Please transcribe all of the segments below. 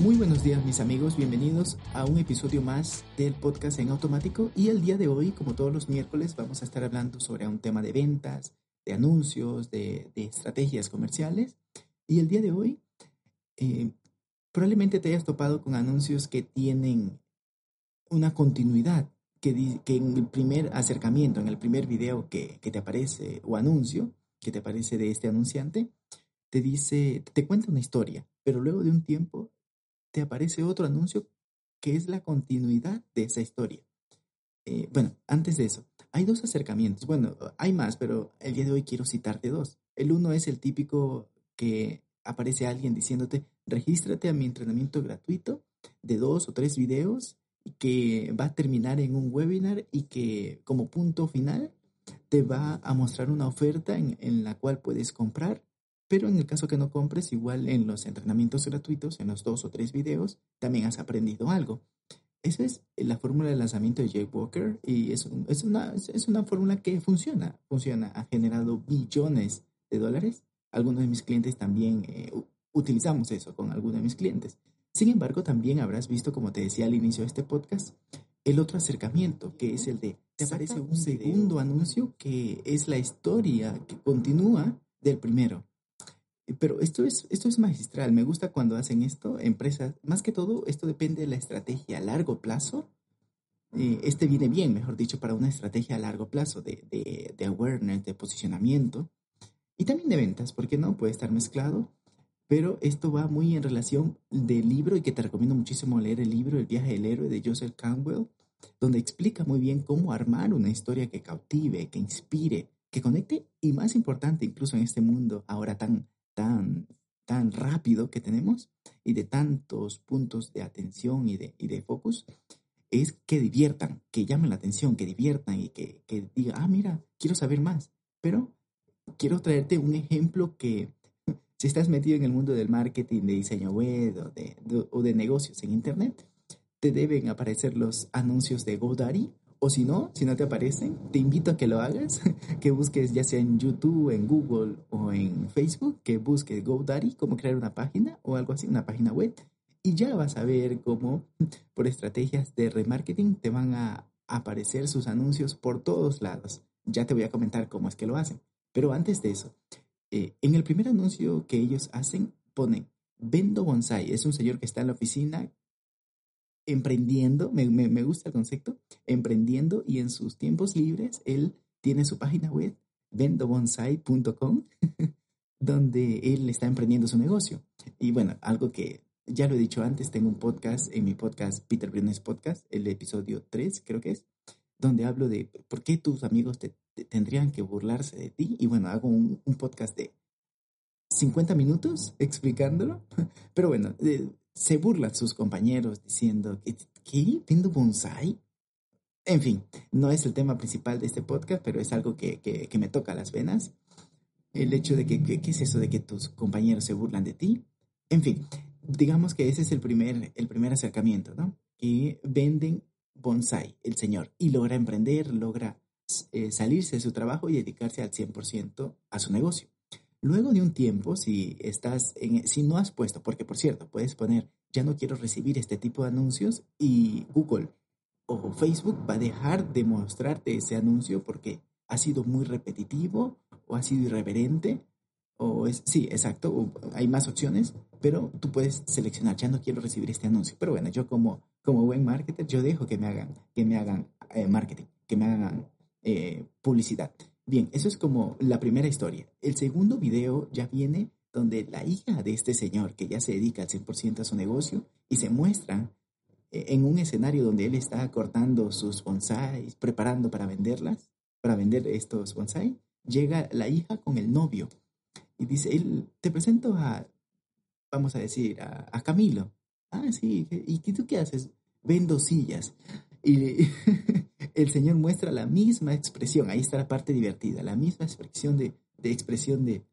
Muy buenos días mis amigos, bienvenidos a un episodio más del podcast en automático. Y el día de hoy, como todos los miércoles, vamos a estar hablando sobre un tema de ventas, de anuncios, de, estrategias comerciales. Y el día de hoy eh, probablemente te hayas topado con anuncios que tienen una continuidad, que, en el primer acercamiento, en el primer video que te aparece o anuncio que te aparece de este anunciante, te dice, te cuenta una historia, pero luego de un tiempo te aparece otro anuncio que es la continuidad de esa historia. Eh, bueno, antes de eso, hay dos acercamientos. Bueno, hay más, pero el día de hoy quiero citarte dos. El uno es el típico que aparece alguien diciéndote, regístrate a mi entrenamiento gratuito de dos o tres videos que va a terminar en un webinar y que como punto final te va a mostrar una oferta en, en la cual puedes comprar pero en el caso que no compres, igual en los entrenamientos gratuitos, en los dos o tres videos, también has aprendido algo. Esa es la fórmula de lanzamiento de Jay Walker y es, es, una, es una fórmula que funciona, funciona, ha generado billones de dólares. Algunos de mis clientes también eh, utilizamos eso con algunos de mis clientes. Sin embargo, también habrás visto, como te decía al inicio de este podcast, el otro acercamiento, que es el de, te aparece un segundo anuncio que es la historia que continúa del primero. Pero esto es, esto es magistral. Me gusta cuando hacen esto empresas. Más que todo, esto depende de la estrategia a largo plazo. Eh, este viene bien, mejor dicho, para una estrategia a largo plazo de, de, de awareness, de posicionamiento y también de ventas, porque no puede estar mezclado. Pero esto va muy en relación del libro y que te recomiendo muchísimo leer el libro El viaje del héroe de Joseph Campbell, donde explica muy bien cómo armar una historia que cautive, que inspire, que conecte y más importante incluso en este mundo ahora tan tan, tan rápido que tenemos y de tantos puntos de atención y de, y de focus, es que diviertan, que llamen la atención, que diviertan y que, que digan, ah, mira, quiero saber más. Pero quiero traerte un ejemplo que si estás metido en el mundo del marketing, de diseño web o de, o de negocios en Internet, te deben aparecer los anuncios de GoDaddy o si no, si no te aparecen, te invito a que lo hagas, que busques ya sea en YouTube, en Google o en Facebook, que busques GoDaddy, cómo crear una página o algo así, una página web. Y ya vas a ver cómo por estrategias de remarketing te van a aparecer sus anuncios por todos lados. Ya te voy a comentar cómo es que lo hacen. Pero antes de eso, eh, en el primer anuncio que ellos hacen, ponen Vendo Bonsai. Es un señor que está en la oficina emprendiendo, me, me, gusta el concepto, emprendiendo y en sus tiempos libres él tiene su página web, vendobonsai.com, donde él está emprendiendo su negocio. Y bueno, algo que ya lo he dicho antes, tengo un podcast, en mi podcast, Peter Briones Podcast, el episodio 3 creo que es, donde hablo de por qué tus amigos te, tendrían que burlarse de ti. Y bueno, hago un, podcast de 50 minutos explicándolo. Pero bueno, se burlan sus compañeros diciendo ¿qué? ¿Vendo bonsai? En fin, no es el tema principal de este podcast, pero es algo que, que, me toca las venas. El hecho de que, ¿qué es eso de que tus compañeros se burlan de ti? En fin, digamos que ese es el primer, el primer acercamiento, ¿no? Que venden bonsai, el señor, y logra emprender, logra eh, salirse de su trabajo y dedicarse al 100% a su negocio. Luego de un tiempo, si estás si no has puesto, porque por cierto, puedes poner, ya no quiero recibir este tipo de anuncios y Google o Facebook va a dejar de mostrarte ese anuncio porque ha sido muy repetitivo o ha sido irreverente o es, sí, exacto, hay más opciones, pero tú puedes seleccionar, ya no quiero recibir este anuncio. Pero bueno, yo como, como buen marketer, yo dejo que me hagan, que me hagan eh, marketing, que me hagan eh, publicidad. Bien, eso es como la primera historia. El segundo video ya viene donde la hija de este señor, que ya se dedica al 100% a su negocio, y se muestra eh, en un escenario donde él está cortando sus bonsais, preparando para venderlas, para vender estos bonsai, llega la hija con el novio y dice, él, te presento a, vamos a decir, a, Camilo. Ah, sí, ¿y tú qué haces? vendo sillas. Y el Señor muestra la misma expresión, ahí está la parte divertida, la misma expresión de, de expresión de,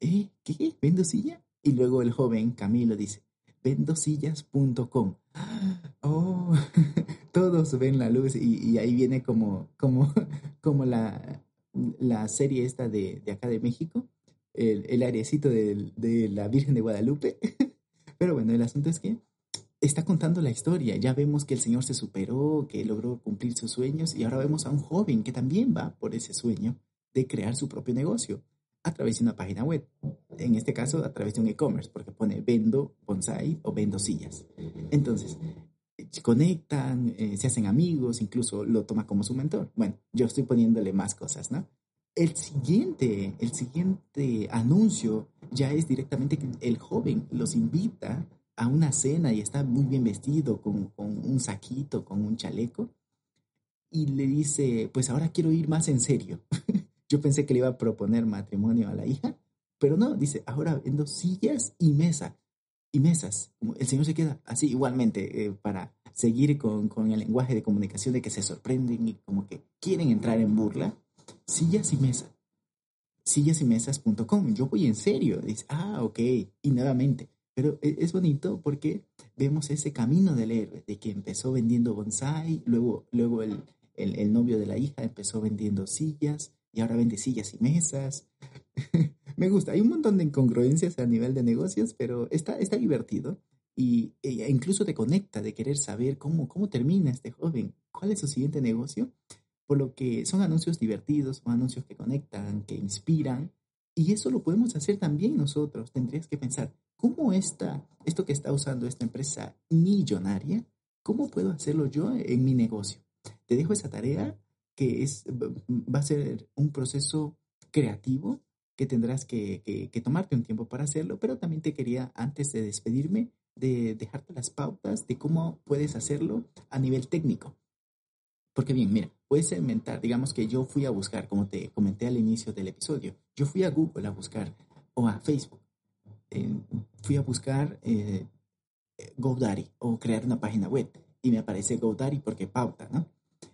¿eh? ¿Qué? ¿Vendo silla? Y luego el joven Camilo dice, vendosillas.com. Oh, todos ven la luz y, ahí viene como, como, como la, la serie esta de, acá de México, el, el de, de la Virgen de Guadalupe. Pero bueno, el asunto es que está contando la historia. Ya vemos que el Señor se superó, que logró cumplir sus sueños y ahora vemos a un joven que también va por ese sueño de crear su propio negocio a través de una página web. En este caso, a través de un e-commerce, porque pone vendo bonsai o vendo sillas. Entonces, se conectan, eh, se hacen amigos, incluso lo toma como su mentor. Bueno, yo estoy poniéndole más cosas, ¿no? El siguiente, el siguiente anuncio ya es directamente que el joven los invita a una cena y está muy bien vestido, con, un saquito, con un chaleco, y le dice, pues ahora quiero ir más en serio. Yo pensé que le iba a proponer matrimonio a la hija, pero no, dice, ahora vendo sillas y mesa, y mesas. El señor se queda así igualmente eh, para seguir con, con, el lenguaje de comunicación de que se sorprenden y como que quieren entrar en burla. Sillas y mesas. Sillas y mesas.com. Yo voy en serio. Dice, ah, ok. Y nuevamente, pero e, es bonito porque vemos ese camino del héroe, de que empezó vendiendo bonsai, luego, luego el, el, novio de la hija empezó vendiendo sillas y ahora vende sillas y mesas. Me gusta, hay un montón de incongruencias a nivel de negocios, pero está, está divertido y e incluso te conecta de querer saber cómo, cómo termina este joven, cuál es su siguiente negocio, por lo que son anuncios divertidos, son anuncios que conectan, que inspiran, y eso lo podemos hacer también nosotros. Tendrías que pensar, ¿cómo está esto que está usando esta empresa millonaria? ¿Cómo puedo hacerlo yo en mi negocio? Te dejo esa tarea que es, va a ser un proceso creativo que tendrás que, tomarte un tiempo para hacerlo, pero también te quería, antes de despedirme, de dejarte las pautas de cómo puedes hacerlo a nivel técnico. Porque bien, mira, puedes inventar, digamos que yo fui a buscar, como te comenté al inicio del episodio, yo fui a Google a buscar o a Facebook fui a buscar eh, GoDaddy o crear una página web y me aparece GoDaddy porque pauta, ¿no?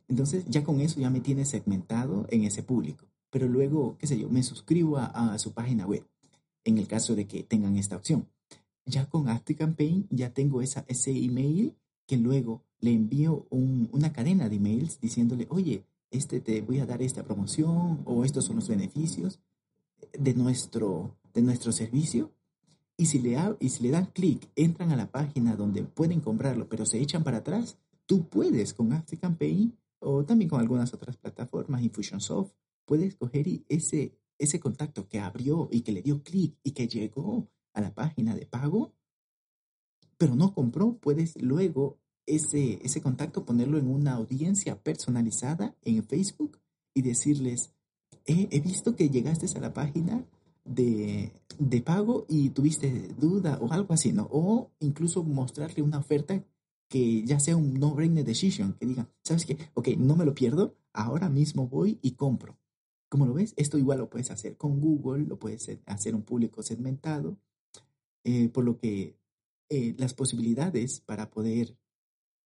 Entonces ya con eso ya me tiene segmentado en ese público. Pero luego, qué sé yo, me suscribo a, su página web en el caso de que tengan esta opción. Ya con ActiveCampaign ya tengo esa, ese email que luego le envío una cadena de emails diciéndole, oye, este te voy a dar esta promoción o estos son los beneficios de nuestro, de nuestro servicio y si le, dan clic, entran a la página donde pueden comprarlo, pero se echan para atrás, tú puedes con ActiveCampaign o también con algunas otras plataformas, Infusionsoft, puedes coger ese, contacto que abrió y que le dio clic y que llegó a la página de pago, pero no compró, puedes luego ese, ese contacto ponerlo en una audiencia personalizada en Facebook y decirles, he visto que llegaste a la página de, de pago y tuviste duda o algo así, ¿no? O incluso mostrarle una oferta que ya sea un no-brainer decision, que diga, ¿sabes qué? Ok, no me lo pierdo, ahora mismo voy y compro. Como lo ves, esto igual lo puedes hacer con Google, lo puedes hacer un público segmentado, eh, por lo que eh, las posibilidades para poder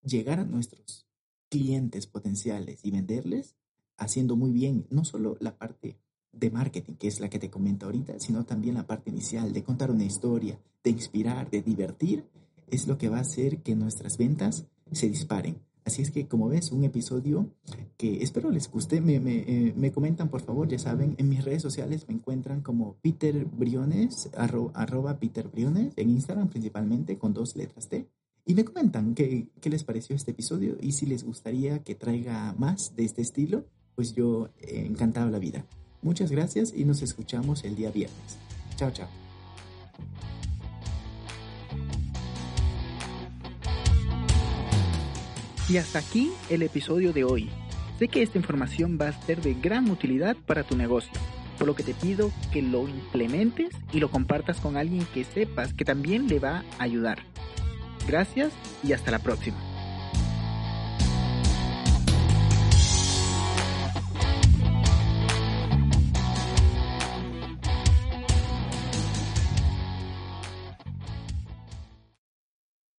llegar a nuestros clientes potenciales y venderles, haciendo muy bien no solo la parte de marketing, que es la que te comento ahorita, sino también la parte inicial de contar una historia, de inspirar, de divertir, es lo que va a hacer que nuestras ventas se disparen. Así es que, como ves, un episodio que espero les guste. Me, me, eh, me comentan, por favor, ya saben, en mis redes sociales me encuentran como Peter Briones, arroba Peter Briones, en Instagram principalmente, con dos letras T. Y me comentan qué, qué les pareció este episodio y si les gustaría que traiga más de este estilo, pues yo eh, encantado la vida. Muchas gracias y nos escuchamos el día viernes. Chao, chao. Y hasta aquí el episodio de hoy. Sé que esta información va a ser de gran utilidad para tu negocio, por lo que te pido que lo implementes y lo compartas con alguien que sepas que también le va a ayudar. Gracias y hasta la próxima.